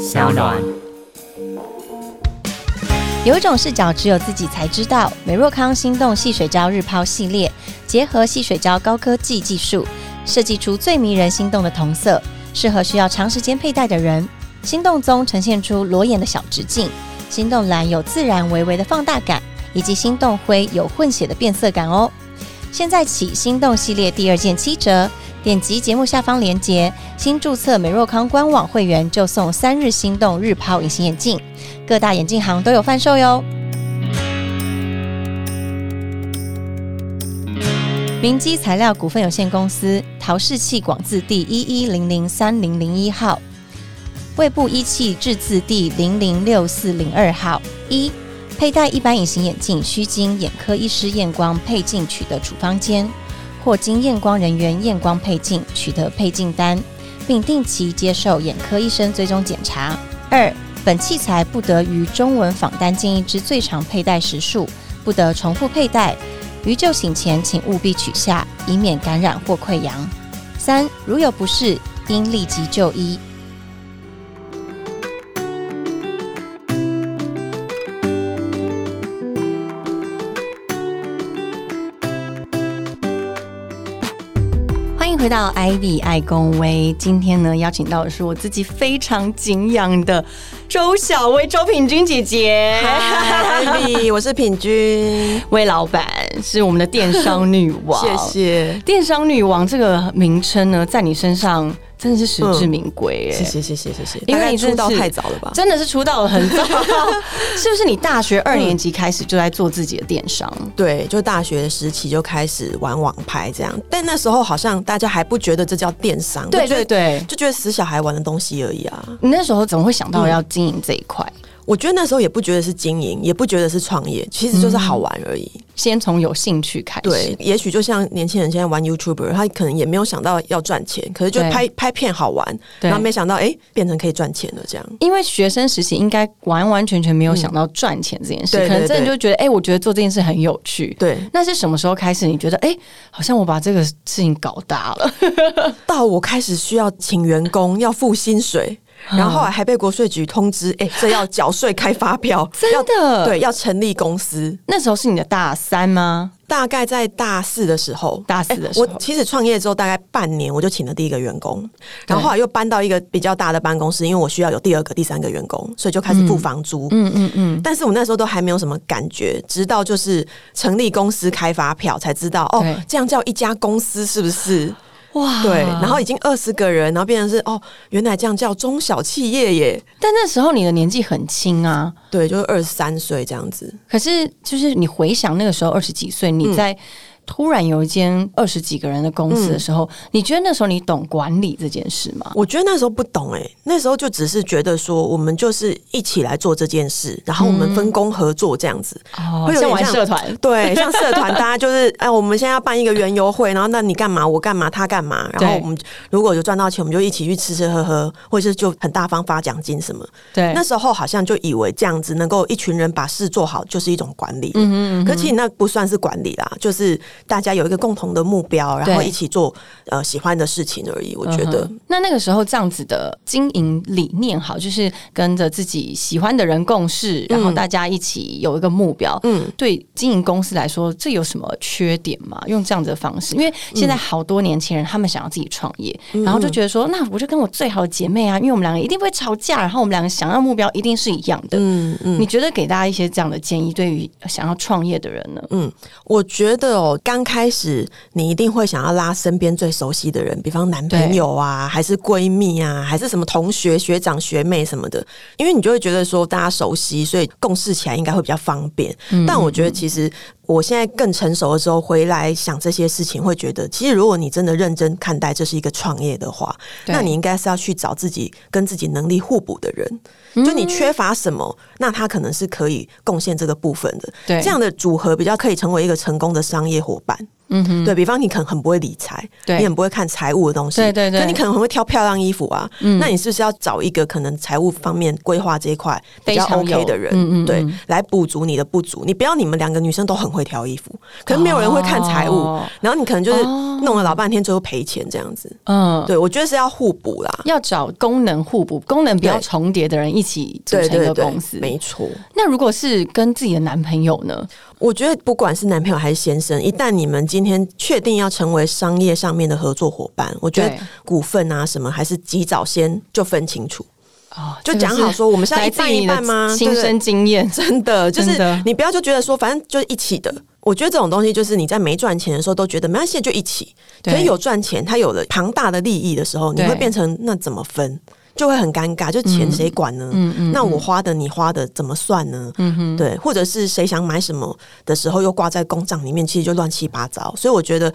小暖。有一种视角只有自己才知道。美若康心动细水胶日抛系列，结合细水胶高科技技术，设计出最迷人心动的同色，适合需要长时间佩戴的人。心动棕呈现出裸眼的小直径，心动蓝有自然微微的放大感，以及心动灰有混血的变色感哦。现在起，心动系列第二件七折，点击节目下方链接，新注册美若康官网会员就送三日心动日抛隐形眼镜，各大眼镜行都有贩售哟。明基材料股份有限公司陶氏器广字第一一零零三零零一号，胃部一器制字第零零六四零二号一。佩戴一般隐形眼镜需经眼科医师验光配镜取得处方笺，或经验光人员验光配镜取得配镜单，并定期接受眼科医生追踪检查。二，本器材不得于中文访单建议之最长佩戴时数，不得重复佩戴。于就寝前请务必取下，以免感染或溃疡。三，如有不适，应立即就医。回到 ID 爱公威，今天呢邀请到的是我自己非常敬仰的周小薇周品君姐姐。嗨，我是品君，魏老板是我们的电商女王，谢谢。电商女王这个名称呢，在你身上真的是实至名归。谢谢谢谢谢谢，因为你出道太早了吧？真的是出道很早，是不是？你大学二年级开始就在做自己的电商？对，就大学时期就开始玩网拍这样，但那时候好像大家还不觉得这叫电商，对对对，就觉得死小孩玩的东西而已啊。你那时候怎么会想到要经营这一块？我觉得那时候也不觉得是经营，也不觉得是创业，其实就是好玩而已。先从有兴趣开始，对，也许就像年轻人现在玩 YouTuber，他可能也没有想到要赚钱，可是就拍拍片好玩，然后没想到哎，变成可以赚钱了这样。因为学生时期应该完完全全没有想到赚钱这件事，可能真的就觉得哎，我觉得做这件事很有趣。对，那是什么时候开始？你觉得哎，好像我把这个事情搞大了，到我开始需要请员工要付薪水。然后后来还被国税局通知，哎，这要缴税开发票，真的对，要成立公司。那时候是你的大三吗？大概在大四的时候，大四的时候，我其实创业之后大概半年，我就请了第一个员工，然后后来又搬到一个比较大的办公室，因为我需要有第二个、第三个员工，所以就开始付房租。嗯嗯嗯。但是我那时候都还没有什么感觉，直到就是成立公司开发票才知道，哦，这样叫一家公司是不是？哇，对，然后已经二十个人，然后变成是哦，原来这样叫中小企业耶。但那时候你的年纪很轻啊，对，就是二十三岁这样子。可是就是你回想那个时候二十几岁，你在。突然有一间二十几个人的公司的时候，你觉得那时候你懂管理这件事吗？我觉得那时候不懂哎，那时候就只是觉得说，我们就是一起来做这件事，然后我们分工合作这样子，会有点像社团，对，像社团，大家就是哎，我们现在要办一个园游会，然后那你干嘛，我干嘛，他干嘛，然后我们如果有赚到钱，我们就一起去吃吃喝喝，或者是就很大方发奖金什么。对，那时候好像就以为这样子能够一群人把事做好，就是一种管理。嗯嗯，可其实那不算是管理啦，就是。大家有一个共同的目标，然后一起做呃喜欢的事情而已。我觉得，那那个时候这样子的经营理念好，就是跟着自己喜欢的人共事，然后大家一起有一个目标。嗯，对经营公司来说，这有什么缺点吗？用这样子的方式，因为现在好多年轻人他们想要自己创业，然后就觉得说，那我就跟我最好的姐妹啊，因为我们两个一定不会吵架，然后我们两个想要目标一定是一样的。嗯嗯，你觉得给大家一些这样的建议，对于想要创业的人呢？嗯，我觉得哦，刚开始你一定会想要拉身边最熟悉的人，比方男朋友啊，还是闺蜜啊，还是什么同学、学长、学妹什么的，因为你就会觉得说大家熟悉，所以共事起来应该会比较方便。但我觉得其实。我现在更成熟的时候回来想这些事情，会觉得其实如果你真的认真看待这是一个创业的话，那你应该是要去找自己跟自己能力互补的人。就你缺乏什么，那他可能是可以贡献这个部分的。对，这样的组合比较可以成为一个成功的商业伙伴。嗯哼，对比方你可能很不会理财，对你很不会看财务的东西，对对对可你可能很会挑漂亮衣服啊，嗯那你是不是要找一个可能财务方面规划这一块比较 OK 的人，嗯对，来补足你的不足。你不要你们两个女生都很会挑衣服，可能没有人会看财务，哦然后你可能就是弄了老半天，最后赔钱这样子。嗯，对，我觉得是要互补啦。要找功能互补、功能比较重叠的人一起组成一个公司。没错。那如果是跟自己的男朋友呢？我觉得不管是男朋友还是先生，一旦你们今天确定要成为商业上面的合作伙伴，我觉得股份啊什么，还是及早先就分清楚。哦，就讲好说我们是要一半一半吗亲身经验，真的 就是你不要就觉得说，反正就是一起的。我觉得这种东西就是你在没赚钱的时候都觉得没关系，就一起。可对是有赚钱，他有了庞大的利益的时候，你对会变成那怎么分？就会很尴尬，就钱谁管呢？嗯嗯那我花的你花的怎么算呢？嗯哼，对，或者是谁想买什么的时候又挂在公账里面，其实就乱七八糟。所以我觉得。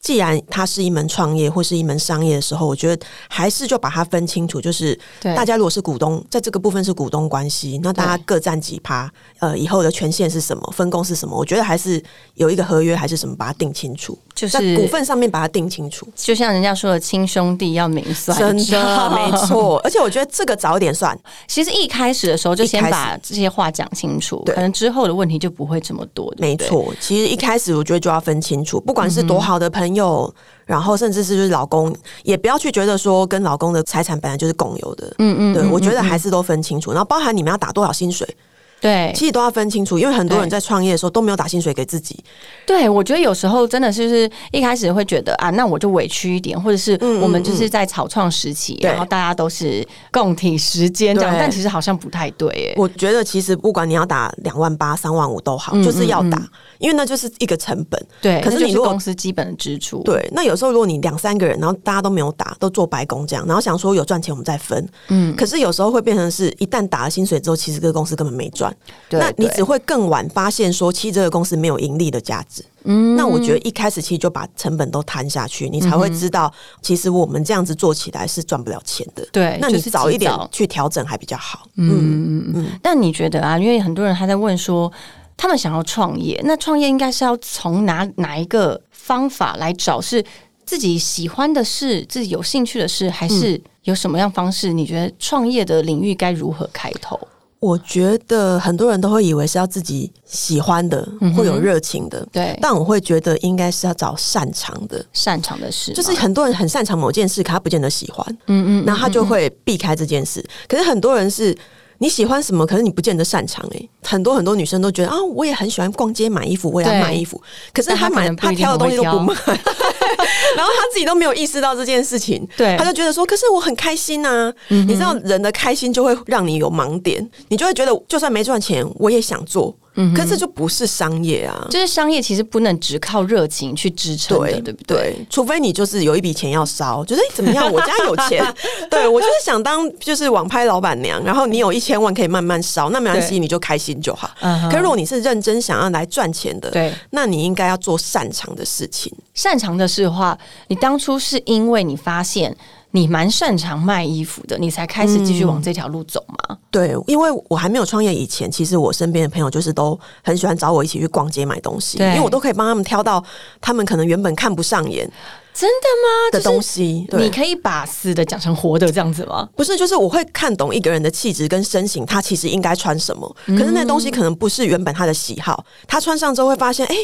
既然它是一门创业或是一门商业的时候，我觉得还是就把它分清楚，就是对大家如果是股东，在这个部分是股东关系，那大家各占几趴，呃，以后的权限是什么，分工是什么，我觉得还是有一个合约还是什么，把它定清楚，就是在股份上面把它定清楚。就像人家说的，亲兄弟要明 算真的没。错，而且我觉得这个早一点算，其实一开始的时候就先把这些话讲清楚，可能之后的问题就不会这么多。对不对，没错。其实一开始我觉得就要分清楚，不管是多好的朋友，然后甚至是就是老公，也不要去觉得说跟老公的财产本来就是共有的。嗯嗯，对，嗯我觉得还是都分清楚，然后包含你们要打多少薪水，对。其实都要分清楚，因为很多人在创业的时候都没有打薪水给自己，对，我觉得有时候真的是就是一开始会觉得啊，那我就委屈一点，或者是嗯我们就是在草创时期，对然后大家都是共体时间这样，但其实好像不太对耶。我觉得其实不管你要打两万八、三万五都好，嗯就是要打，因为那就是一个成本。对，可是你如果公司基本的支出，对，那有时候如果你两三个人，然后大家都没有打，都做白工这样，然后想说有赚钱我们再分，嗯，可是有时候会变成是一旦打了薪水之后，其实这个公司根本没赚，对那你只会更晚发现说，其实这个公司没有盈利的价值。嗯，那我觉得一开始其实就把成本都摊下去，你才会知道，其实我们这样子做起来是赚不了钱的。对那你是早一点去调整还比较好。嗯嗯嗯，那你觉得啊？因为很多人还在问说，他们想要创业，那创业应该是要从哪哪一个方法来找？是自己喜欢的事，自己有兴趣的事，还是有什么样方式？你觉得创业的领域该如何开头？我觉得很多人都会以为是要自己喜欢的，会有热情的。对，但我会觉得应该是要找擅长的，擅长的事，就是很多人很擅长某件事，可他不见得喜欢，嗯嗯，那他就会避开这件事。可是很多人是你喜欢什么，可是你不见得擅长、欸。很多很多女生都觉得啊，我也很喜欢逛街买衣服，我也要买衣服，可是但她她买可能不一定她挑的东西都不很卖，然后他自己都没有意识到这件事情，对。他就觉得说，可是我很开心呐、你知道人的开心就会让你有盲点，你就会觉得就算没赚钱，我也想做，可是这就不是商业啊。就是商业其实不能只靠热情去支撑的，对对不对？对，除非你就是有一笔钱要烧，觉得、怎么样，我家有钱，对我就是想当就是网拍老板娘，然后你有一千万可以慢慢烧，那没关系，你就开心就好。可如果你是认真想要来赚钱的，对，那你应该要做擅长的事情。擅长的事的话，你当初是因为你发现你蛮擅长卖衣服的，你才开始继续往这条路走吗？对，因为我还没有创业以前，其实我身边的朋友就是都很喜欢找我一起去逛街买东西，因为我都可以帮他们挑到他们可能原本看不上眼真的吗？的东西。对你可以把死的讲成活的这样子吗？不是，就是我会看懂一个人的气质跟身形，他其实应该穿什么。嗯可是那东西可能不是原本他的喜好，他穿上之后会发现，哎、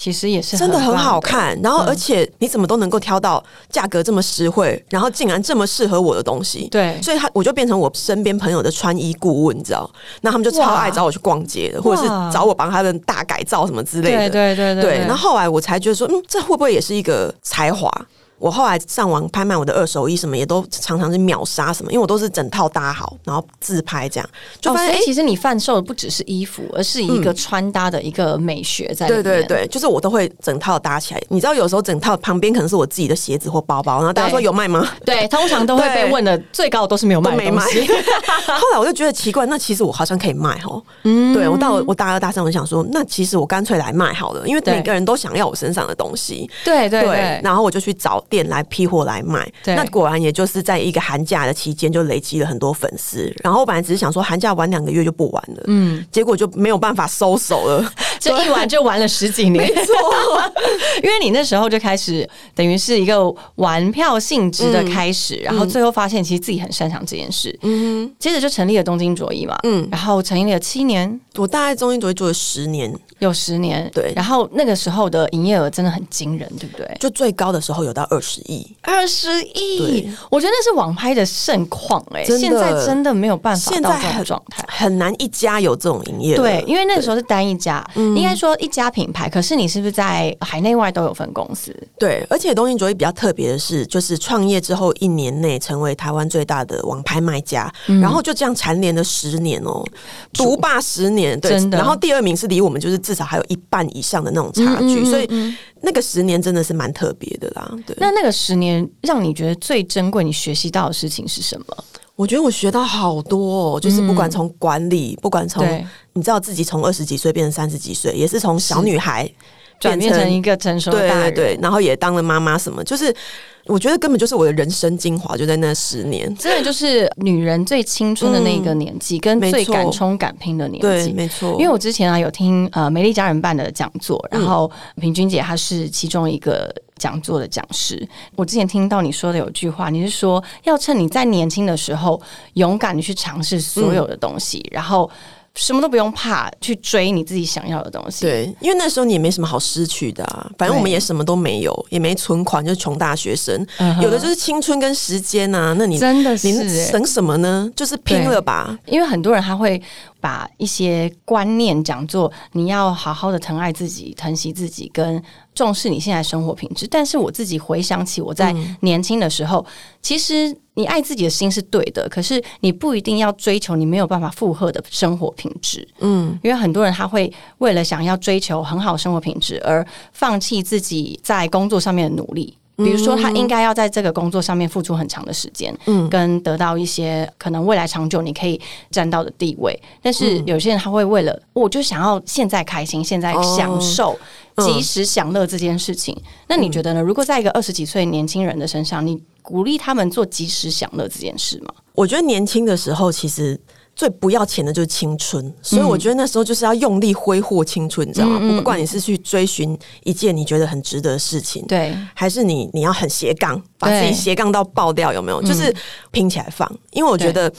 其实也是真的很好看。然嗯后，而且你怎么都能够挑到价格这么实惠，然后竟然这么适合我的东西。对所以他我就变成我身边朋友的穿衣顾问，你知道？那他们就超爱找我去逛街的，或者是找我帮他们大改造什么之类的。对对对对，然后后来我才觉得说，嗯，这会不会也是一个才华？我后来上网拍卖我的二手衣，什么也都常常是秒杀什么，因为我都是整套搭好，然后自拍这样，就哦，发现其实你贩售的不只是衣服，而是一个穿搭的一个美学在里面。对对对，就是我都会整套搭起来。你知道，有时候整套旁边可能是我自己的鞋子或包包，然后大家说有卖吗？对，通常都会被对问的最高的都是没有卖都没卖。后来我就觉得奇怪，那其实我好像可以卖哦。嗯，对我到我大二大三，我想说，那其实我干脆来卖好了，因为每个人都想要我身上的东西。对对对，然后我就去找店来批货来卖。那果然也就是在一个寒假的期间就累积了很多粉丝。然后我本来只是想说寒假玩两个月就不玩了，嗯，结果就没有办法收手了。这一玩就玩了十几年，没错，因为你那时候就开始，等于是一个玩票性质的开始，然后最后发现其实自己很擅长这件事，嗯，接着就成立了东京卓一嘛，嗯，然后成立了七年，我大概东京卓一做了十年，有十年，对。然后那个时候的营业额真的很惊人，对不对？就最高的时候有到二十亿，二十亿？对，我觉得那是网拍的盛况哎、现在真的没有办法到这种状态。很难一家有这种营业额，对，因为那个时候是单一家，嗯应该说一家品牌，可是你是不是在海内外都有分公司？对，而且东京卓一比较特别的是，就是创业之后一年内成为台湾最大的网拍卖家，嗯然后就这样蝉联了十年哦，独霸十年，对真的然后第二名是离我们就是至少还有一半以上的那种差距，嗯嗯嗯所以那个十年真的是蛮特别的啦。对，那那个十年让你觉得最珍贵、你学习到的事情是什么？我觉得我学到好多、哦，就是不管从管理，不管从你知道自己从二十几岁变成三十几岁，也是从小女孩转变成一个成熟大人，对对，然后也当了妈妈什么，就是我觉得根本就是我的人生精华，就在那十年。真的就是女人最青春的那个年纪，跟最敢冲敢拼的年对，纪。没错，因为我之前啊有听呃美丽家人办的讲座，然后平君姐她是其中一个讲座的讲师。我之前听到你说的有句话，你是说要趁你在年轻的时候勇敢的去尝试所有的东西，然后什么都不用怕，去追你自己想要的东西。对，因为那时候你也没什么好失去的啊，反正我们也什么都没有，也没存款，就是穷大学生，有的就是青春跟时间啊。那你真的是省什么呢？就是拼了吧。因为很多人他会把一些观念讲做你要好好的疼爱自己、疼惜自己，跟重视你现在生活品质。但是我自己回想起我在年轻的时候，其实你爱自己的心是对的，可是你不一定要追求你没有办法负荷的生活品质。嗯，因为很多人他会为了想要追求很好生活品质而放弃自己在工作上面的努力。比如说，他应该要在这个工作上面付出很长的时间，嗯，跟得到一些可能未来长久你可以占到的地位。但是有些人他会为了，我就想要现在开心，现在享受。及时享乐这件事情，那你觉得呢？如果在一个二十几岁年轻人的身上，你鼓励他们做及时享乐这件事吗？我觉得年轻的时候其实。最不要钱的就是青春，所以我觉得那时候就是要用力挥霍青春，你知道吗？不管你是去追寻一件你觉得很值得的事情，对，还是你你要很斜杠，把自己斜杠到爆掉，有没有？就是拼起来放，因为我觉得。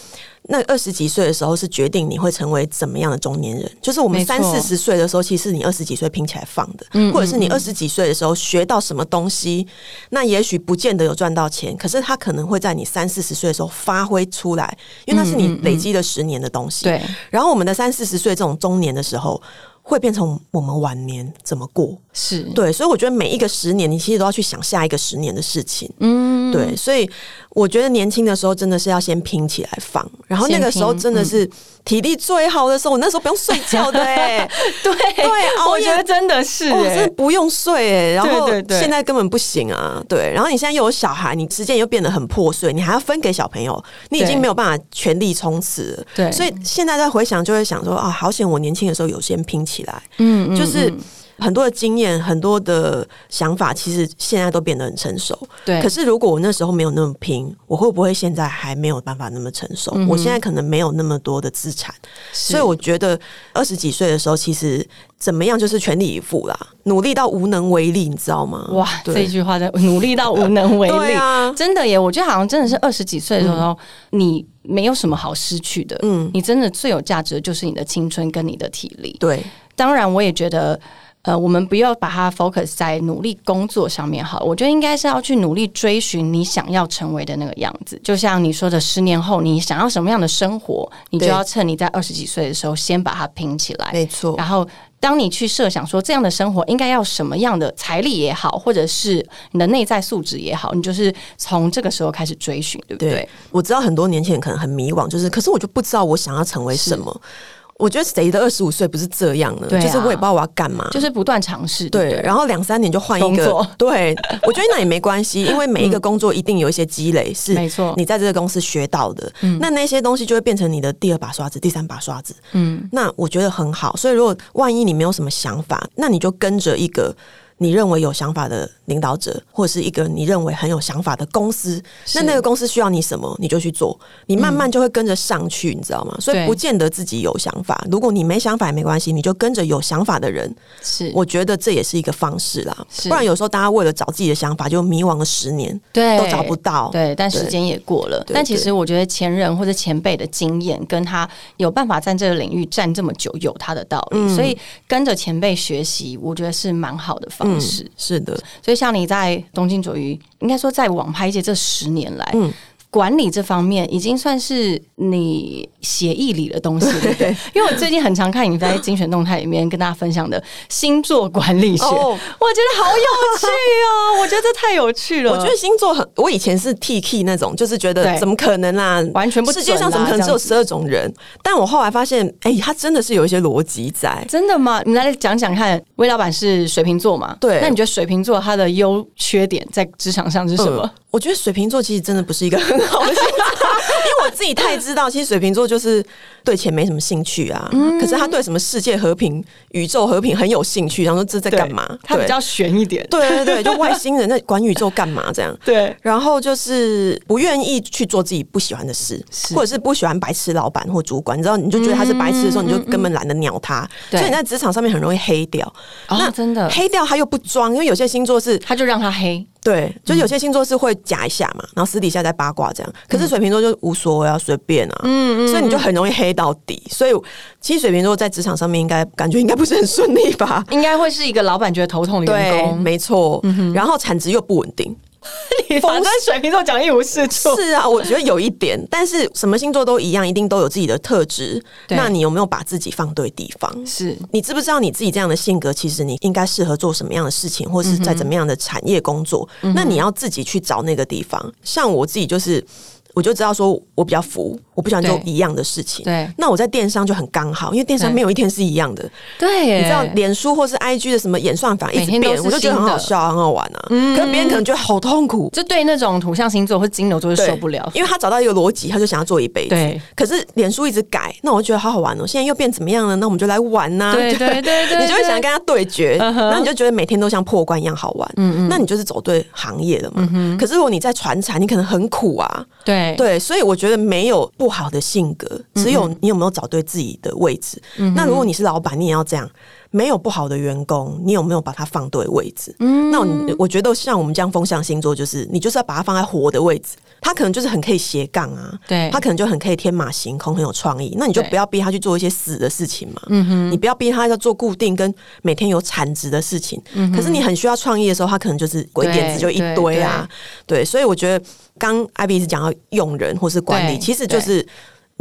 那二十几岁的时候是决定你会成为怎么样的中年人，就是我们三四十岁的时候，其实是你二十几岁拼起来放的，或者是你二十几岁的时候学到什么东西，那也许不见得有赚到钱，可是它可能会在你三四十岁的时候发挥出来，因为那是你累积了十年的东西。对，然后我们的三四十岁这种中年的时候，会变成我们晚年怎么过。是，对，所以我觉得每一个十年，你其实都要去想下一个十年的事情。嗯，对，所以我觉得年轻的时候真的是要先拼起来放，然后那个时候真的是体力最好的时候，我那时候不用睡觉的哎、对。对熬夜 我觉得真的是、哦，欸真的不用睡哎、然后现在根本不行啊，对，然后你现在又有小孩，你时间又变得很破碎，你还要分给小朋友，你已经没有办法全力冲刺了，对。所以现在在回想就会想说啊，好险我年轻的时候有先拼起来，嗯，就是。很多的经验，很多的想法，其实现在都变得很成熟。对可是如果我那时候没有那么拼，我会不会现在还没有办法那么成熟？我现在可能没有那么多的资产，所以我觉得二十几岁的时候，其实怎么样就是全力以赴啦，努力到无能为力，你知道吗？哇，这句话的努力到无能为力，对啊真的耶！我觉得好像真的是二十几岁的时候，你没有什么好失去的，嗯，你真的最有价值的就是你的青春跟你的体力。对，当然，我也觉得。呃，我们不要把它 focus 在努力工作上面好，我觉得应该是要去努力追寻你想要成为的那个样子。就像你说的，十年后你想要什么样的生活，你就要趁你在二十几岁的时候先把它拼起来。没错。然后，当你去设想说这样的生活应该要什么样的财力也好，或者是你的内在素质也好，你就是从这个时候开始追寻，对不对？对，我知道很多年轻人可能很迷惘，就是可是我就不知道我想要成为什么。我觉得谁的二十五岁不是这样呢？就是我也不知道我要干嘛，就是不断尝试，对对，然后两三年就换一个。对，我觉得那也没关系，因为每一个工作一定有一些积累，是没错你在这个公司学到的。那那些东西就会变成你的第二把刷子、第三把刷子。嗯，那我觉得很好。所以如果万一你没有什么想法，那你就跟着一个。你认为有想法的领导者，或者是一个你认为很有想法的公司，那那个公司需要你什么，你就去做，你慢慢就会跟着上去，你知道吗？所以不见得自己有想法，如果你没想法也没关系，你就跟着有想法的人，是我觉得这也是一个方式啦。不然有时候大家为了找自己的想法，就迷惘了十年，对都找不到。对，但时间也过了。但其实我觉得前人或者前辈的经验，跟他有办法在这个领域站这么久，有他的道理。嗯所以跟着前辈学习，我觉得是蛮好的方式。是的，所以像你在东京左鱼，应该说在网拍界这十年来，嗯管理这方面已经算是你协议里的东西，对不 对？因为我最近很常看你在精选动态里面跟大家分享的星座管理学，哦我觉得好有趣哦！我觉得这太有趣了。我觉得星座很，我以前是 T K 那种，就是觉得怎么可能啊，完全不世界上怎么可能只有十二种人？但我后来发现，哎、它真的是有一些逻辑在。真的吗？你来讲讲看，魏老板是水瓶座嘛？对那你觉得水瓶座它的优缺点在职场上是什么？嗯我觉得水瓶座其实真的不是一个很 因为我自己太知道，其实水瓶座就是对钱没什么兴趣啊，嗯。可是他对什么世界和平、宇宙和平很有兴趣，然后说这在干嘛？他比较悬一点。对对对，就外星人在管宇宙干嘛这样？对。然后就是不愿意去做自己不喜欢的事，或者是不喜欢白痴老板或主管，你知道，你就觉得他是白痴的时候，你就根本懒得鸟他，对。所以你在职场上面很容易黑掉。哦，真的，黑掉他又不装，因为有些星座是他就让他黑。对，就是有些星座是会夹一下嘛，然后私底下在八卦这样。可是水瓶座就无所谓啊，随便啊，嗯嗯所以你就很容易黑到底。所以其实水瓶座在职场上面应该感觉应该不是很顺利吧？应该会是一个老板觉得头痛的员对，工。没错。然后产值又不稳定。反正水瓶座讲一无是处。是啊，我觉得有一点，但是什么星座都一样，一定都有自己的特质。那你有没有把自己放对地方？是你知不知道你自己这样的性格，其实你应该适合做什么样的事情，或是在怎么样的产业工作？那你要自己去找那个地方。像我自己就是。我就知道说，我比较服，我不喜欢做一样的事情。对那我在电商就很刚好，因为电商对没有一天是一样的。对，你知道，脸书或是 IG 的什么演算法一直变，我就觉得很好笑、很好玩啊。可是别人可能觉得好痛苦，就对那种土象星座或金牛座就受不了。因为他找到一个逻辑，他就想要做一辈子。对，可是脸书一直改，那我就觉得好好玩哦。现在又变怎么样了？那我们就来玩呐、对对对对，你就会想对跟他对决，嗯哼然后你就觉得每天都像破关一样好玩。嗯嗯，那你就是走对行业了嘛。嗯可是如果你在传产，你可能很苦啊。对对，所以我觉得没有不好的性格，只有你有没有找对自己的位置。那如果你是老板，你也要这样。没有不好的员工，你有没有把他放对位置？嗯那我我觉得像我们这样风象星座，就是你就是要把它放在活的位置。他可能就是很可以斜杠啊，对他可能就很可以天马行空，很有创意。那你就不要逼他去做一些死的事情嘛。嗯哼你不要逼他要做固定跟每天有产值的事情。可是你很需要创意的时候，他可能就是鬼点子就一堆啊。对，所以我觉得刚艾比是讲到用人或是管理，其实就是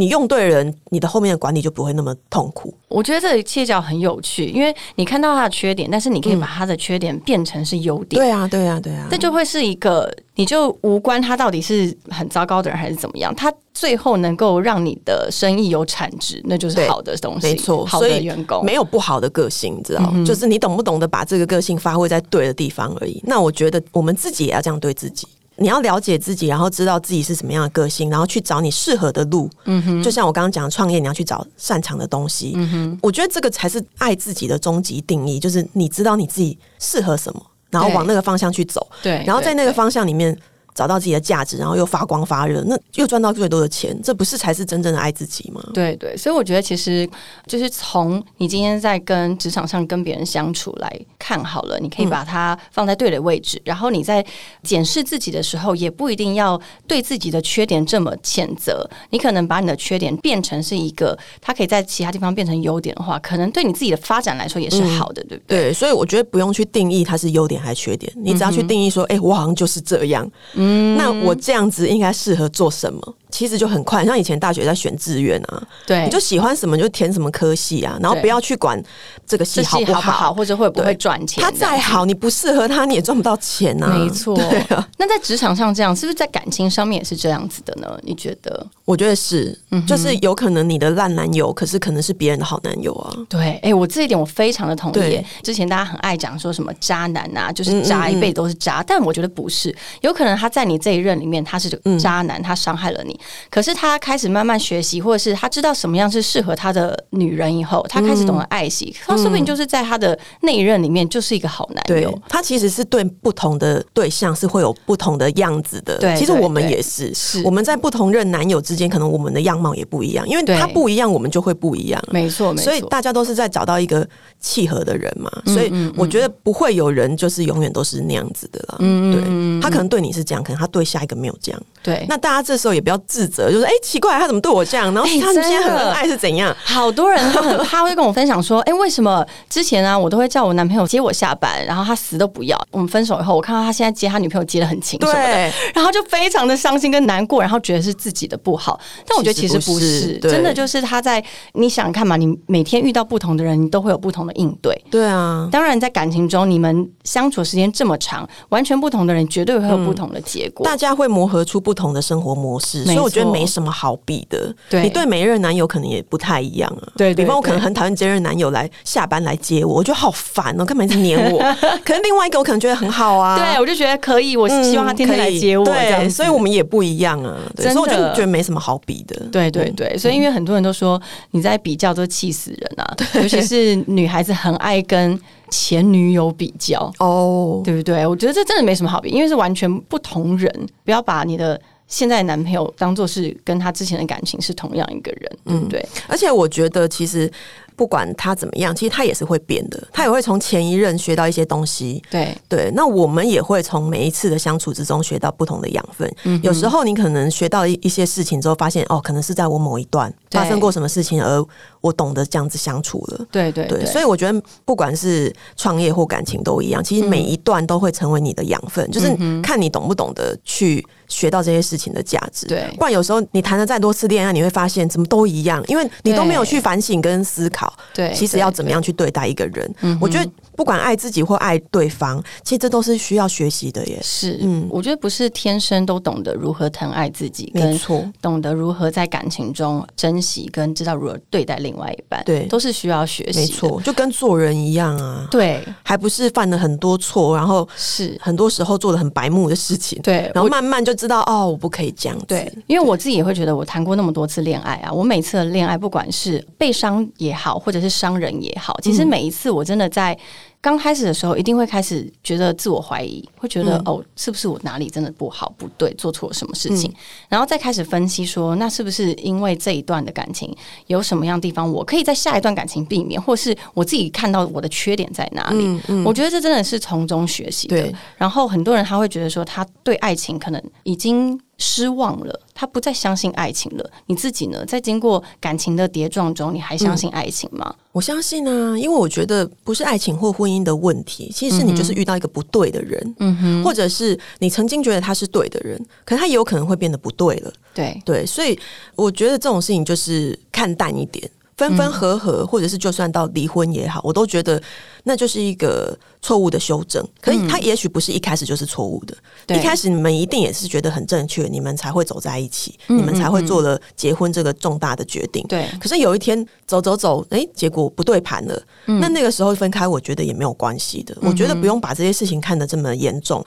你用对人，你的后面的管理就不会那么痛苦。我觉得这个切角很有趣，因为你看到他的缺点，但是你可以把他的缺点变成是优点。对啊，对啊，对啊这。就会是一个，你就无关他到底是很糟糕的人还是怎么样，他最后能够让你的生意有产值，那就是好的东西，没错，好的员工。没有不好的个性，你知道，就是你懂不懂得把这个个性发挥在对的地方而已。那我觉得我们自己也要这样对自己。你要了解自己，然后知道自己是什么样的个性，然后去找你适合的路。嗯哼，就像我刚刚讲的创业，你要去找擅长的东西。嗯哼，我觉得这个才是爱自己的终极定义，就是你知道你自己适合什么，然后往那个方向去走。对，然后在那个方向里面找到自己的价值，然后又发光发热，那又赚到最多的钱，这不是才是真正的爱自己吗？对对，所以我觉得其实就是从你今天在跟职场上跟别人相处来看好了，你可以把它放在对的位置，然后你在检视自己的时候，也不一定要对自己的缺点这么谴责，你可能把你的缺点变成是一个，它可以在其他地方变成优点的话，可能对你自己的发展来说也是好的，对不对？对，所以我觉得不用去定义它是优点还是缺点，你只要去定义说，哎、我好像就是这样，嗯，那我这样子应该适合做什么？其实就很快，像以前大学在选志愿啊，对，你就喜欢什么就填什么科系啊，然后不要去管这个系这戏好不好。不好，或者会不会赚钱？他再好，你不适合他，你也赚不到钱啊。没错。那在职场上这样，是不是在感情上面也是这样子的呢？你觉得？我觉得是，嗯就是有可能你的烂男友，可是可能是别人的好男友啊。对，哎、我这一点我非常的同意。之前大家很爱讲说什么渣男啊，就是渣一辈子都是渣，但我觉得不是，有可能他在你这一任里面他是渣男，他伤害了你，可是他开始慢慢学习，或者是他知道什么样是适合他的女人以后，他开始懂得爱惜，他说不定就是在他的那一任里面就是一个好男对友。他其实是对不同的对象是会有不同的样子的。对对其实我们也是，是我们在不同任男友之间，可能我们的样貌也不一样，因为他不一样，我们就会不一样。没错，没错。所以大家都是在找到一个契合的人嘛，嗯所以我觉得不会有人就是永远都是那样子的啦。嗯对，他可能对你是这样，可能他对下一个没有这样。对，那大家这时候也不要自责，就是哎、奇怪，他怎么对我这样？然后哎他们今天真的很恩爱是怎样？好多人 他会跟我分享说，哎、为什么之前啊，我都会叫我男朋友接我下班，然后他死都不要。我们分手以后，我看到他现在接他女朋友接的很勤什么的，对，然后就非常的伤心跟难过，然后觉得是自己的不好。但我觉得其实不是，不是真的就是他在你想想看嘛，你每天遇到不同的人，你都会有不同的应对。对啊，当然，在感情中，你们相处时间这么长，完全不同的人绝对会有不同的结果。大家会磨合出不同的生活模式，以我觉得没什么好比的。对你对每一任男友可能也不太一样啊。对对比方我可能很讨厌这任男友来下班来接我，我觉得好烦哦，干嘛一直黏我？可是另外一个我可能觉得很好啊。对，我就觉得可以，我嗯希望他天天来接我，对，所以我们也不一样啊。对，所以我就觉得没什么好比的。对对对，所以因为很多人都说你在比较都气死人啊，尤其是女孩子很爱跟前女友比较，哦，对不对？我觉得这真的没什么好比，因为是完全不同人，不要把你的。现在男朋友当做是跟他之前的感情是同样一个人，对不对？而且我觉得其实不管他怎么样，其实他也是会变的，他也会从前一任学到一些东西。对对，那我们也会从每一次的相处之中学到不同的养分。嗯有时候你可能学到一一些事情之后，发现哦，可能是在我某一段发生过什么事情，而我懂得这样子相处了。对对对，所以我觉得不管是创业或感情都一样，其实每一段都会成为你的养分，嗯就是看你懂不懂得去学到这些事情的价值。对不然有时候你谈了再多次恋爱，你会发现怎么都一样，因为你都没有去反省跟思考。对其实要怎么样去对待一个人，我觉得不管爱自己或爱对方，其实这都是需要学习的耶。是，嗯我觉得不是天生都懂得如何疼爱自己，跟没错，懂得如何在感情中珍惜，跟知道如何对待另外一半，对都是需要学习。没，错，就跟做人一样啊。对，还不是犯了很多错，然后是，很多时候做了很白目的事情，对，然后慢慢就知道哦，我不可以这样子。对，因为我自己也会觉得，我谈过那么多次恋爱啊，我每次的恋爱，不管是被伤也好，或者是伤人也好，其实每一次我真的在刚开始的时候，一定会开始觉得自我怀疑，会觉得、嗯哦，是不是我哪里真的不好、不对，做错了什么事情，然后再开始分析说，那是不是因为这一段的感情有什么样的地方，我可以在下一段感情避免，或是我自己看到我的缺点在哪里？我觉得这真的是从中学习的对。然后很多人他会觉得说，他对爱情可能已经失望了，他不再相信爱情了。你自己呢，在经过感情的跌撞中，你还相信爱情吗？我相信啊，因为我觉得不是爱情或婚姻的问题，其实是你就是遇到一个不对的人，嗯哼，或者是你曾经觉得他是对的人，可他也有可能会变得不对了。对对，所以我觉得这种事情就是看淡一点，分分合合，或者是就算到离婚也好，我都觉得那就是一个错误的修正。可是他也许不是一开始就是错误的，对一开始你们一定也是觉得很正确，你们才会走在一起，你们才会做了结婚这个重大的决定。对可是有一天走走走，诶，结果不对盘了，那那个时候分开，我觉得也没有关系的。我觉得不用把这些事情看得这么严重。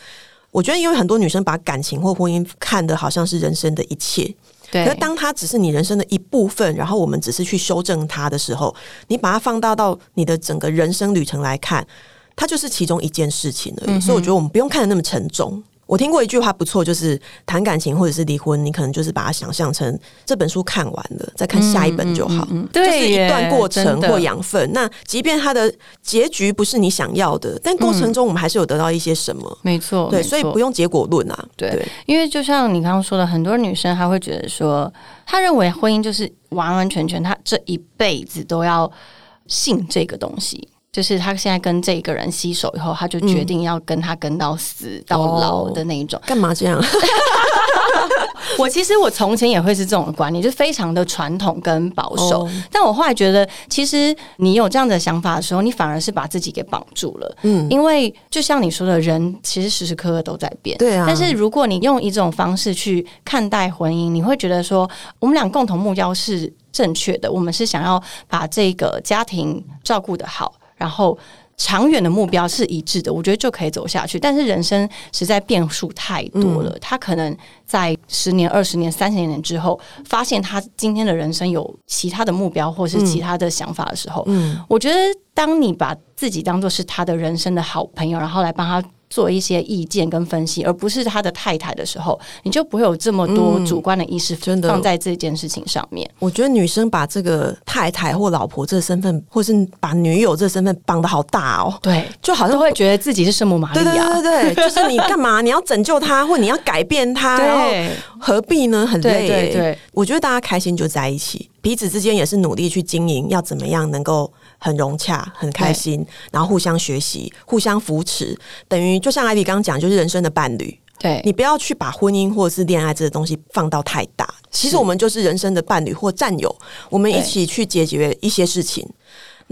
我觉得，因为很多女生把感情或婚姻看得好像是人生的一切，可是当它只是你人生的一部分，然后我们只是去修正它的时候，你把它放大到你的整个人生旅程来看，它就是其中一件事情而已。所以我觉得我们不用看得那么沉重。我听过一句话不错，就是谈感情或者是离婚，你可能就是把它想象成这本书看完了，再看下一本就好，就是一段过程或养分。那即便它的结局不是你想要的，但过程中我们还是有得到一些什么。没错，对，所以不用结果论啊。对因为就像你刚刚说的，很多女生她会觉得说，她认为婚姻就是完完全全，她这一辈子都要信这个东西。就是他现在跟这个人携手以后，他就决定要跟他跟到死、到老的那一种。干嘛这样？我其实我从前也会是这种观念，就非常的传统跟保守。哦但我后来觉得，其实你有这样的想法的时候，你反而是把自己给绑住了。嗯，因为就像你说的，人其实时时刻刻都在变。对啊但是如果你用一种方式去看待婚姻，你会觉得说，我们俩共同目标是正确的，我们是想要把这个家庭照顾的好，然后。长远的目标是一致的，我觉得就可以走下去。但是人生实在变数太多了，他可能在十年、二十年、三十年之后，发现他今天的人生有其他的目标或是其他的想法的时候，嗯，我觉得当你把自己当做是他的人生的好朋友，然后来帮他。做一些意见跟分析，而不是他的太太的时候，你就不会有这么多主观的意识放在这件事情上面。我觉得女生把这个太太或老婆这个身份，或是把女友这个身份绑的好大哦，对，就好像会觉得自己是圣母玛利亚，对对对对，就是你干嘛？你要拯救他，或你要改变他，对，何必呢？很累。对对，我觉得大家开心就在一起，彼此之间也是努力去经营，要怎么样能够。很融洽，很开心，然后互相学习，互相扶持，等于就像艾比刚刚讲，就是人生的伴侣。对你不要去把婚姻或者是恋爱这个东西放到太大，其实我们就是人生的伴侣或战友，我们一起去解决一些事情。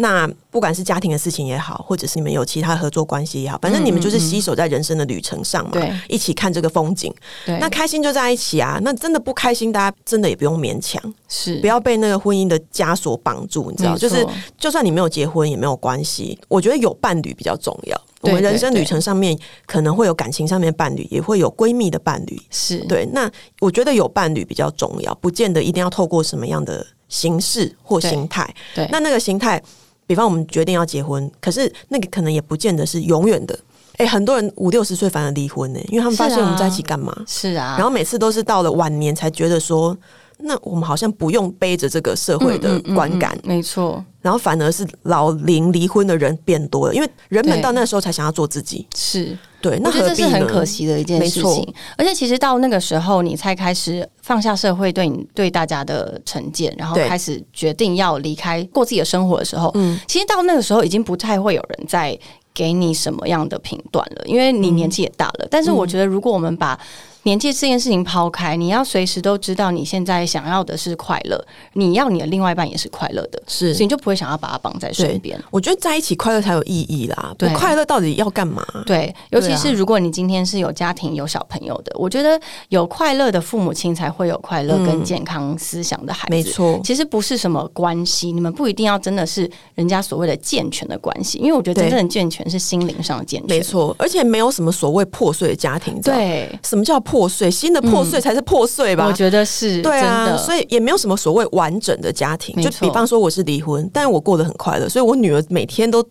那不管是家庭的事情也好，或者是你们有其他合作关系也好，反正你们就是携手在人生的旅程上嘛，一起看这个风景。那开心就在一起啊！那真的不开心，大家真的也不用勉强，是不要被那个婚姻的枷锁绑住。你知道，就是就算你没有结婚也没有关系。我觉得有伴侣比较重要。我们人生旅程上面可能会有感情上面伴侣，也会有闺蜜的伴侣。是对。那我觉得有伴侣比较重要，不见得一定要透过什么样的形式或形态。对，那那个形态。比方我们决定要结婚，可是那个可能也不见得是永远的。哎，很多人五六十岁反而离婚呢，因为他们发现我们在一起干嘛？是啊，然后每次都是到了晚年才觉得说，那我们好像不用背着这个社会的观感，没错。然后反而是老龄离婚的人变多了，因为人们到那时候才想要做自己。是。对，我觉得这是很可惜的一件事情。而且其实到那个时候，你才开始放下社会对你对大家的成见，然后开始决定要离开过自己的生活的时候，嗯，其实到那个时候已经不太会有人在给你什么样的评断了，因为你年纪也大了。但是我觉得，如果我们把年纪这件事情抛开，你要随时都知道你现在想要的是快乐，你要你的另外一半也是快乐的，是，所以你就不会想要把他绑在身边。我觉得在一起快乐才有意义啦，对快乐到底要干嘛？对，尤其是如果你今天是有家庭有小朋友的，我觉得有快乐的父母亲才会有快乐跟健康思想的孩子。没错，其实不是什么关系，你们不一定要真的是人家所谓的健全的关系，因为我觉得真正的健全是心灵上的健全。没错，而且没有什么所谓破碎的家庭。对，什么叫破碎？新的。破碎才是破碎吧？我觉得是，对啊，所以也没有什么所谓完整的家庭。就比方说，我是离婚，但是我过得很快乐，所以我女儿每天都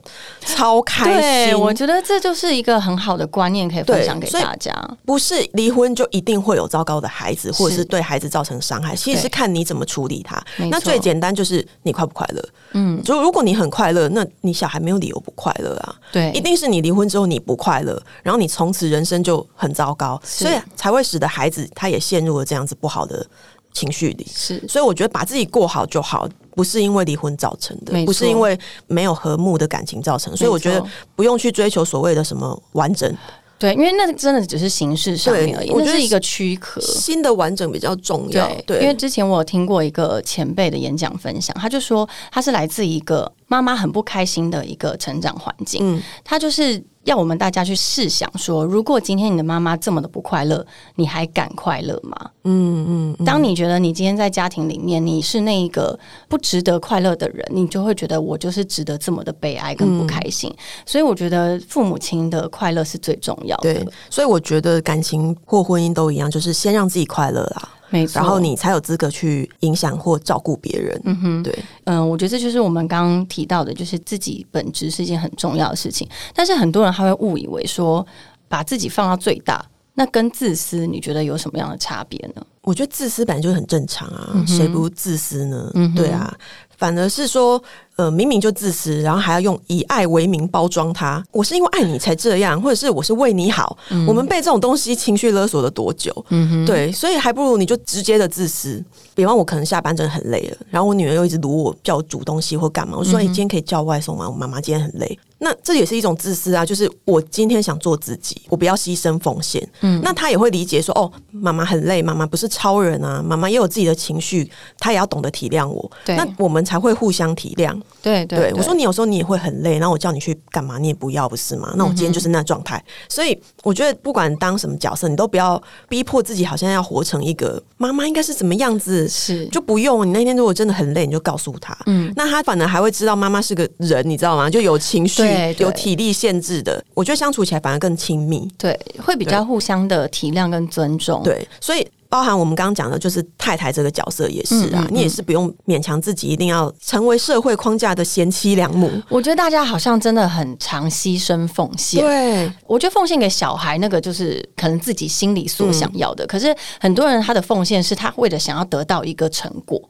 超开心。我觉得这就是一个很好的观念，可以分享给大家。不是离婚就一定会有糟糕的孩子，或者是对孩子造成伤害。其实是看你怎么处理他。那最简单就是你快不快乐？嗯，就如果你很快乐，那你小孩没有理由不快乐啊。对，一定是你离婚之后你不快乐，然后你从此人生就很糟糕，所以才会使得孩子。他也陷入了这样子不好的情绪里，是，所以我觉得把自己过好就好，不是因为离婚造成的，不是因为没有和睦的感情造成，所以我觉得不用去追求所谓的什么完整，对，因为那真的只是形式上面而已，我觉得一个躯壳，新的完整比较重要，对，因为之前我有听过一个前辈的演讲分享，他就说他是来自一个妈妈很不开心的一个成长环境，嗯，他就是。要我们大家去试想说，如果今天你的妈妈这么的不快乐，你还敢快乐吗？嗯嗯。当你觉得你今天在家庭里面你是那一个不值得快乐的人，你就会觉得我就是值得这么的悲哀跟不开心。所以我觉得父母亲的快乐是最重要的。对，所以我觉得感情或婚姻都一样，就是先让自己快乐啦。没错，然后你才有资格去影响或照顾别人。嗯哼，对，嗯，我觉得这就是我们刚刚提到的，就是自己本质是一件很重要的事情。但是很多人他会误以为说，把自己放到最大，那跟自私，你觉得有什么样的差别呢？我觉得自私本来就是很正常啊，谁不自私呢？嗯，对啊，反而是说。呃，明明就自私，然后还要用以爱为名包装他。我是因为爱你才这样，或者是我是为你好。我们被这种东西情绪勒索了多久？嗯对，所以还不如你就直接的自私。比方我可能下班真的很累了，然后我女儿又一直撸我，叫我煮东西或干嘛。我说：“你今天可以叫外送吗？我妈妈今天很累。”那这也是一种自私啊，就是我今天想做自己，我不要牺牲奉献。嗯，那他也会理解说：“哦，妈妈很累，妈妈不是超人啊，妈妈也有自己的情绪，她也要懂得体谅我。”对，那我们才会互相体谅。对对，我说你有时候你也会很累，然后我叫你去干嘛，你也不要，不是吗？那我今天就是那状态，所以我觉得不管当什么角色，你都不要逼迫自己，好像要活成一个妈妈应该是怎么样子，是就不用。你那天如果真的很累，你就告诉他，嗯，那他反而还会知道妈妈是个人，你知道吗？就有情绪对对有体力限制的，我觉得相处起来反而更亲密。对，会比较互相的体谅跟尊重。对，所以包含我们刚刚讲的，就是太太这个角色也是啊，嗯嗯你也是不用勉强自己一定要成为社会框架的贤妻良母。我觉得大家好像真的很常牺牲奉献。对，我觉得奉献给小孩那个就是可能自己心里所想要嗯的，可是很多人他的奉献是他为了想要得到一个成果，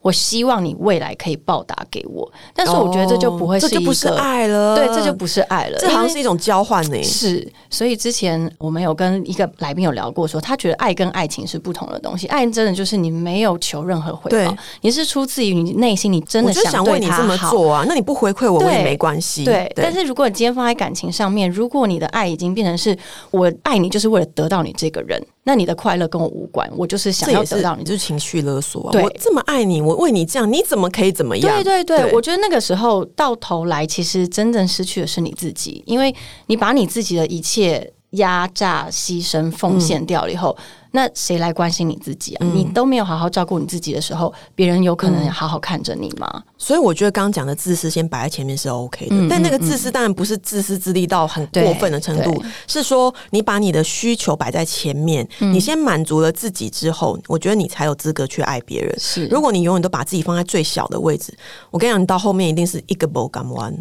我希望你未来可以报答给我，但是我觉得这就不会这就不是爱了，对，这就不是爱了，这好像是一种交换呢、是，所以之前我们有跟一个来宾有聊过说他觉得爱跟爱情是不同的东西。爱真的就是你没有求任何回报，你是出自于你内心，你真的想为对你这么。做啊，那你不回馈我，我也没关系。对，但是如果你今天放在感情上面，如果你的爱已经变成是我爱你就是为了得到你这个人，那你的快乐跟我无关，我就是想要得到你。就是情绪勒索我这么爱你，我为你这样，你怎么可以怎么样？对对对，对我觉得那个时候到头来，其实真正失去的是你自己，因为你把你自己的一切压榨、牺牲、奉献掉了以后，那谁来关心你自己啊？你都没有好好照顾你自己的时候，别人有可能好好看着你吗？所以我觉得刚刚讲的自私先摆在前面是 OK 的，嗯但那个自私当然不是自私自利到很过分的程度是说你把你的需求摆在前面，嗯。你先满足了自己之后，我觉得你才有资格去爱别人。是。如果你永远都把自己放在最小的位置，我跟你讲，你到后面一定是一个不敢弯，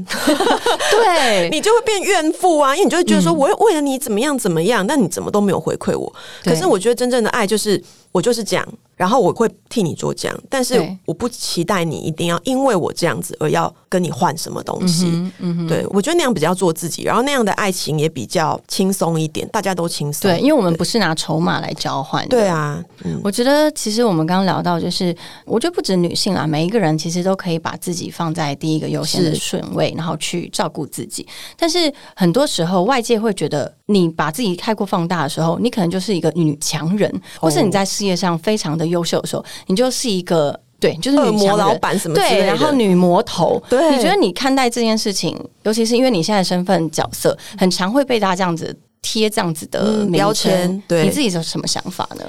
对，你就会变怨妇啊，因为你就会觉得说，我为了你怎么样怎么样，但你怎么都没有回馈我。可是我觉得真正的爱就是我就是这样，然后我会替你做这样，但是我不期待你一定要因为我这样子而要跟你换什么东西。嗯对我觉得那样比较做自己，然后那样的爱情也比较轻松一点，大家都轻松。对，因为我们不是拿筹码来交换。对啊，嗯，我觉得其实我们刚刚聊到，就是我觉得不止女性啊，每一个人其实都可以把自己放在第一个优先的顺位，然后去照顾自己。但是很多时候外界会觉得你把自己太过放大的时候，你可能就是一个女强人，或是你在事业上非常的优秀的时候，你就是一个。对，就是女魔老板什么之类对，的然后女魔头，对你觉得你看待这件事情，尤其是因为你现在身份角色，很常会被大家这样子贴这样子的嗯标称签对你自己有什么想法呢？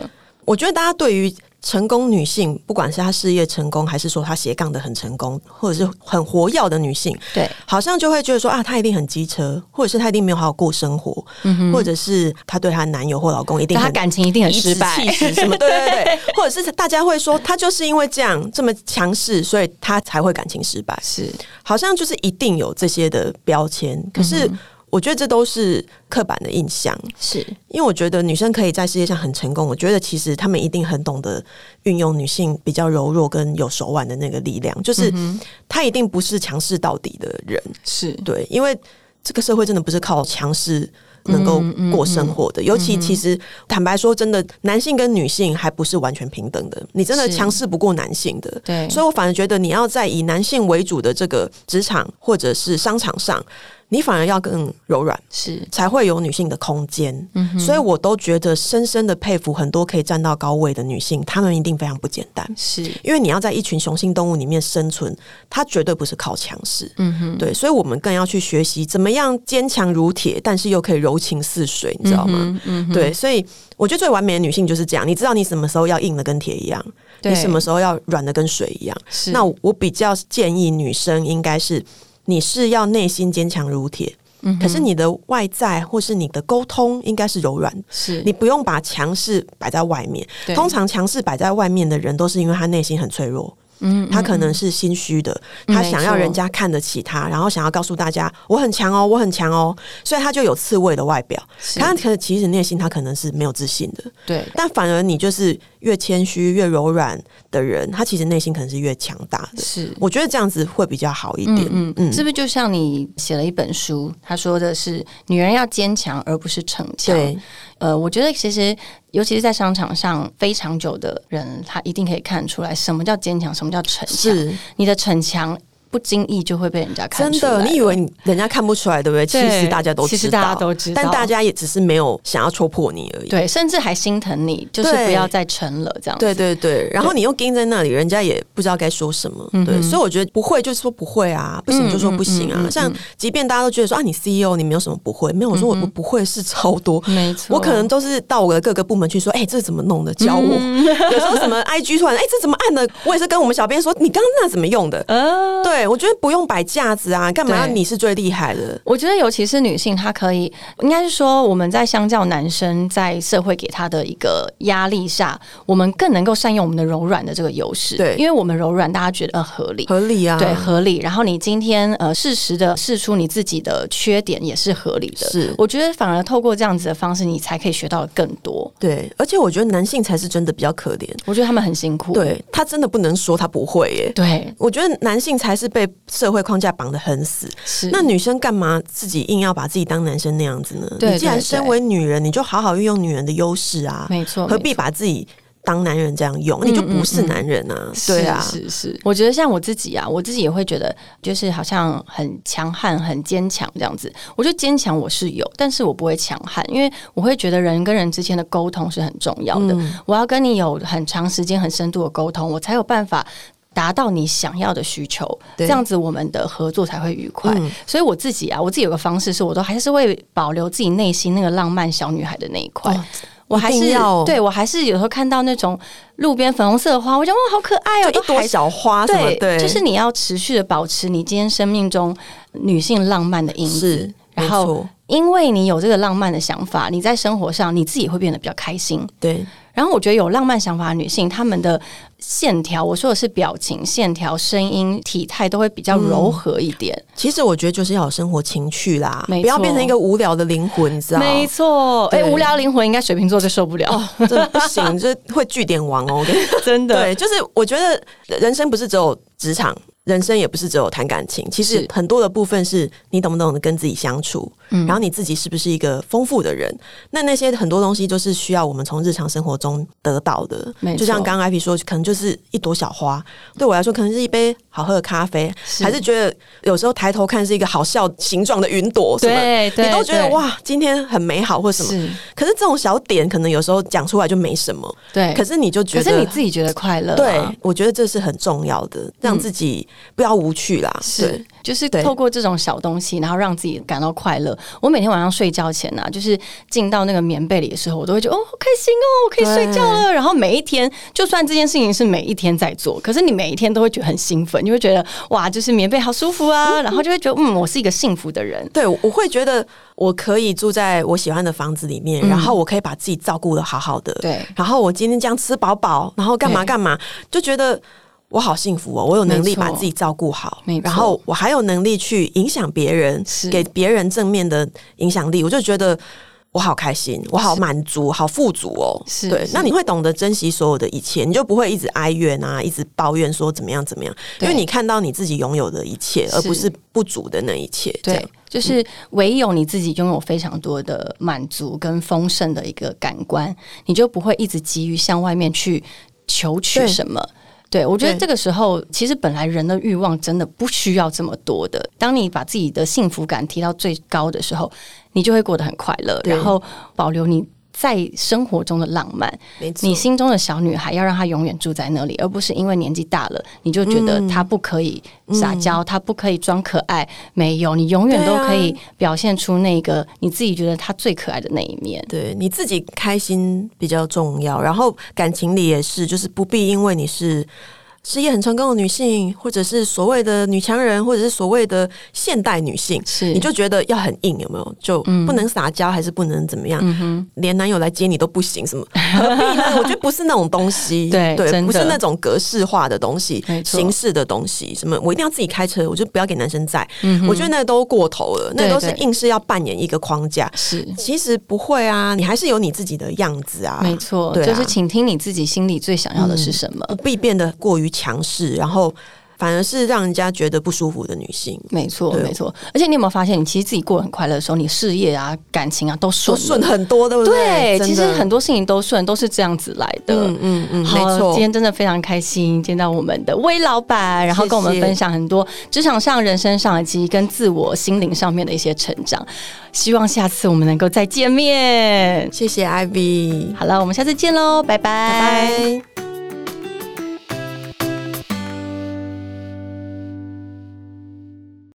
我觉得大家对于成功女性，不管是她事业成功，还是说她斜杠的很成功，或者是很活跃的女性，对，好像就会觉得说啊，她一定很机车，或者是她一定没有好好过生活，或者是她对她男友或老公一定很感情一定很失败。什么？对对对，或者是大家会说她就是因为这样这么强势，所以她才会感情失败，是。好像就是一定有这些的标签。可是我觉得这都是刻板的印象。是，因为我觉得女生可以在世界上很成功，我觉得其实她们一定很懂得运用女性比较柔弱跟有手腕的那个力量，就是她一定不是强势到底的人，是。对，因为这个社会真的不是靠强势。能够过生活的，尤其其实坦白说，真的男性跟女性还不是完全平等的。你真的强势不过男性的，对。所以我反而觉得你要在以男性为主的这个职场或者是商场上，你反而要更柔软。是才会有女性的空间。嗯所以我都觉得深深的佩服很多可以站到高位的女性，她们一定非常不简单。是，因为你要在一群雄性动物里面生存，它绝对不是靠强势。嗯哼，对，所以我们更要去学习怎么样坚强如铁，但是又可以柔情似水，你知道吗？嗯对，所以我觉得最完美的女性就是这样，你知道你什么时候要硬的跟铁一样，你什么时候要软的跟水一样。是那我比较建议女生应该是，你是要内心坚强如铁。可是你的外在或是你的沟通应该是柔软，是你不用把强势摆在外面。通常强势摆在外面的人，都是因为他内心很脆弱。嗯，他可能是心虚的，他想要人家看得起他，然后想要告诉大家我很强哦，我很强哦，所以他就有刺猬的外表。他可其实内心他可能是没有自信的，对但反而你就是越谦虚、越柔软的人，他其实内心可能是越强大的。是。我觉得这样子会比较好一点。嗯嗯，是不是就像你写了一本书，他说的是女人要坚强，而不是逞强。对，呃，我觉得其实尤其是在商场上非常久的人，他一定可以看出来什么叫坚强，什么叫逞强。是你的逞强不经意就会被人家看真的，出来了你以为你人家看不出来，对不对？其实大家都知道，其实大家都知道但大家也只是没有想要戳破你而已。对，甚至还心疼你，就是不要再撑了这样子。对对对，然后你又盯在那里，人家也不知道该说什么。对，所以我觉得不会就是说不会啊，不行就说不行啊。像即便大家都觉得说啊，你 CEO 你没有什么不会，没有，我说我我不会是超多。没错，我可能都是到我的各个部门去说，哎、这怎么弄的？教我。嗯有时候什么 IG 突然，哎、这怎么按的？我也是跟我们小编说，你刚刚那怎么用的？呃，对，对，我觉得不用摆架子啊，干嘛要你是最厉害的？我觉得，尤其是女性，她可以，应该是说，我们在相较男生在社会给她的一个压力下，我们更能够善用我们的柔软的这个优势。对因为我们柔软，大家觉得呃合理。合理啊，对，合理。然后你今天呃适时的试出你自己的缺点也是合理的。是我觉得反而透过这样子的方式，你才可以学到更多。对，而且我觉得男性才是真的比较可怜，我觉得他们很辛苦。对他真的不能说他不会耶。对，我觉得男性才是被社会框架绑得很死，是那女生干嘛自己硬要把自己当男生那样子呢？你既然身为女人，你就好好运用女人的优势啊，没错，何必把自己当男人这样用？你就不是男人啊！对啊，是是是，我觉得像我自己啊，我自己也会觉得，就是好像很强悍、很坚强这样子。我觉得坚强我是有，但是我不会强悍，因为我会觉得人跟人之间的沟通是很重要的。嗯我要跟你有很长时间、很深度的沟通，我才有办法。达到你想要的需求，这样子我们的合作才会愉快。嗯。所以我自己啊，我自己有个方式是，我都还是会保留自己内心那个浪漫小女孩的那一块。哦我还是要。对我还是有时候看到那种路边粉红色的花，我觉得哇好可爱哦，就一朵小花对，对，就是你要持续的保持你今天生命中女性浪漫的因子然后错，因为你有这个浪漫的想法，你在生活上你自己会变得比较开心。对然后我觉得有浪漫想法的女性，她们的线条，我说的是表情、线条、声音、体态都会比较柔和一点。其实我觉得就是要有生活情趣啦，不要变成一个无聊的灵魂，你知道吗？没错，哎、对无聊灵魂应该水瓶座就受不了，哦，这不行，这会据点王哦。真的。对，就是我觉得人生不是只有职场，人生也不是只有谈感情，其实很多的部分是你懂不懂得跟自己相处，嗯。然后你自己是不是一个丰富的人？那那些很多东西都是需要我们从日常生活中得到的。就像刚刚 IP 说，可能就是一朵小花，对我来说可能是一杯好喝的咖啡，是。还是觉得有时候抬头看是一个好笑形状的云朵什么，对对你都觉得哇，今天很美好或什么。是，可是这种小点，可能有时候讲出来就没什么，对。可是你就觉得，可是你自己觉得快乐、啊，对，我觉得这是很重要的，让自己不要无趣啦。是，就是透过这种小东西，然后让自己感到快乐。我每天晚上睡觉前呢、啊，就是进到那个棉被里的时候，我都会觉得哦，好开心哦，我可以睡觉了。然后每一天，就算这件事情是每一天在做，可是你每一天都会觉得很兴奋，你会觉得哇，就是棉被好舒服啊，然后就会觉得嗯，我是一个幸福的人。对，我会觉得我可以住在我喜欢的房子里面，然后我可以把自己照顾的好好的，嗯对然后我今天这样吃饱饱，然后干嘛干嘛，就觉得。我好幸福哦！我有能力把自己照顾好然后我还有能力去影响别人，给别人正面的影响力，我就觉得我好开心，我好满足，好富足哦。对，那你会懂得珍惜所有的一切，你就不会一直哀怨啊，一直抱怨说怎么样怎么样，因为你看到你自己拥有的一切，而不是不足的那一切。对，就是唯有你自己拥有非常多的满足跟丰盛的一个感官，你就不会一直急于向外面去求取什么。对，我觉得这个时候，其实本来人的欲望真的不需要这么多的。当你把自己的幸福感提到最高的时候，你就会过得很快乐，然后保留你在生活中的浪漫。你心中的小女孩要让她永远住在那里，而不是因为年纪大了你就觉得她不可以撒娇，她不可以装可爱。没有，你永远都可以表现出那个你自己觉得她最可爱的那一面。对你自己开心比较重要，然后感情里也是，就是不必因为你是。事业很成功的女性，或者是所谓的女强人，或者是所谓的现代女性，是你就觉得要很硬，有没有？就不能撒娇，还是不能怎么样？连男友来接你都不行，什么何必呢？我觉得不是那种东西，对真的不是那种格式化的东西形式的东西。什么我一定要自己开车，我就不要给男生载。我觉得那都过头了，那都是硬是要扮演一个框架。是。其实不会啊，你还是有你自己的样子啊，没错，就是请听你自己心里最想要的是什么。不必变得过于强势，然后反而是让人家觉得不舒服的女性。没错，没错。而且你有没有发现，你其实自己过得很快乐的时候，你事业啊、感情啊都顺顺很多，对不对？对，其实很多事情都顺，都是这样子来的。嗯嗯嗯，好没错今。天真的非常开心见到我们的魏老板，然后跟我们分享很多职场上、人生上以及跟自我心灵上面的一些成长。希望下次我们能够再见面。谢谢 Ivy，好了，我们下次见喽，拜拜拜拜。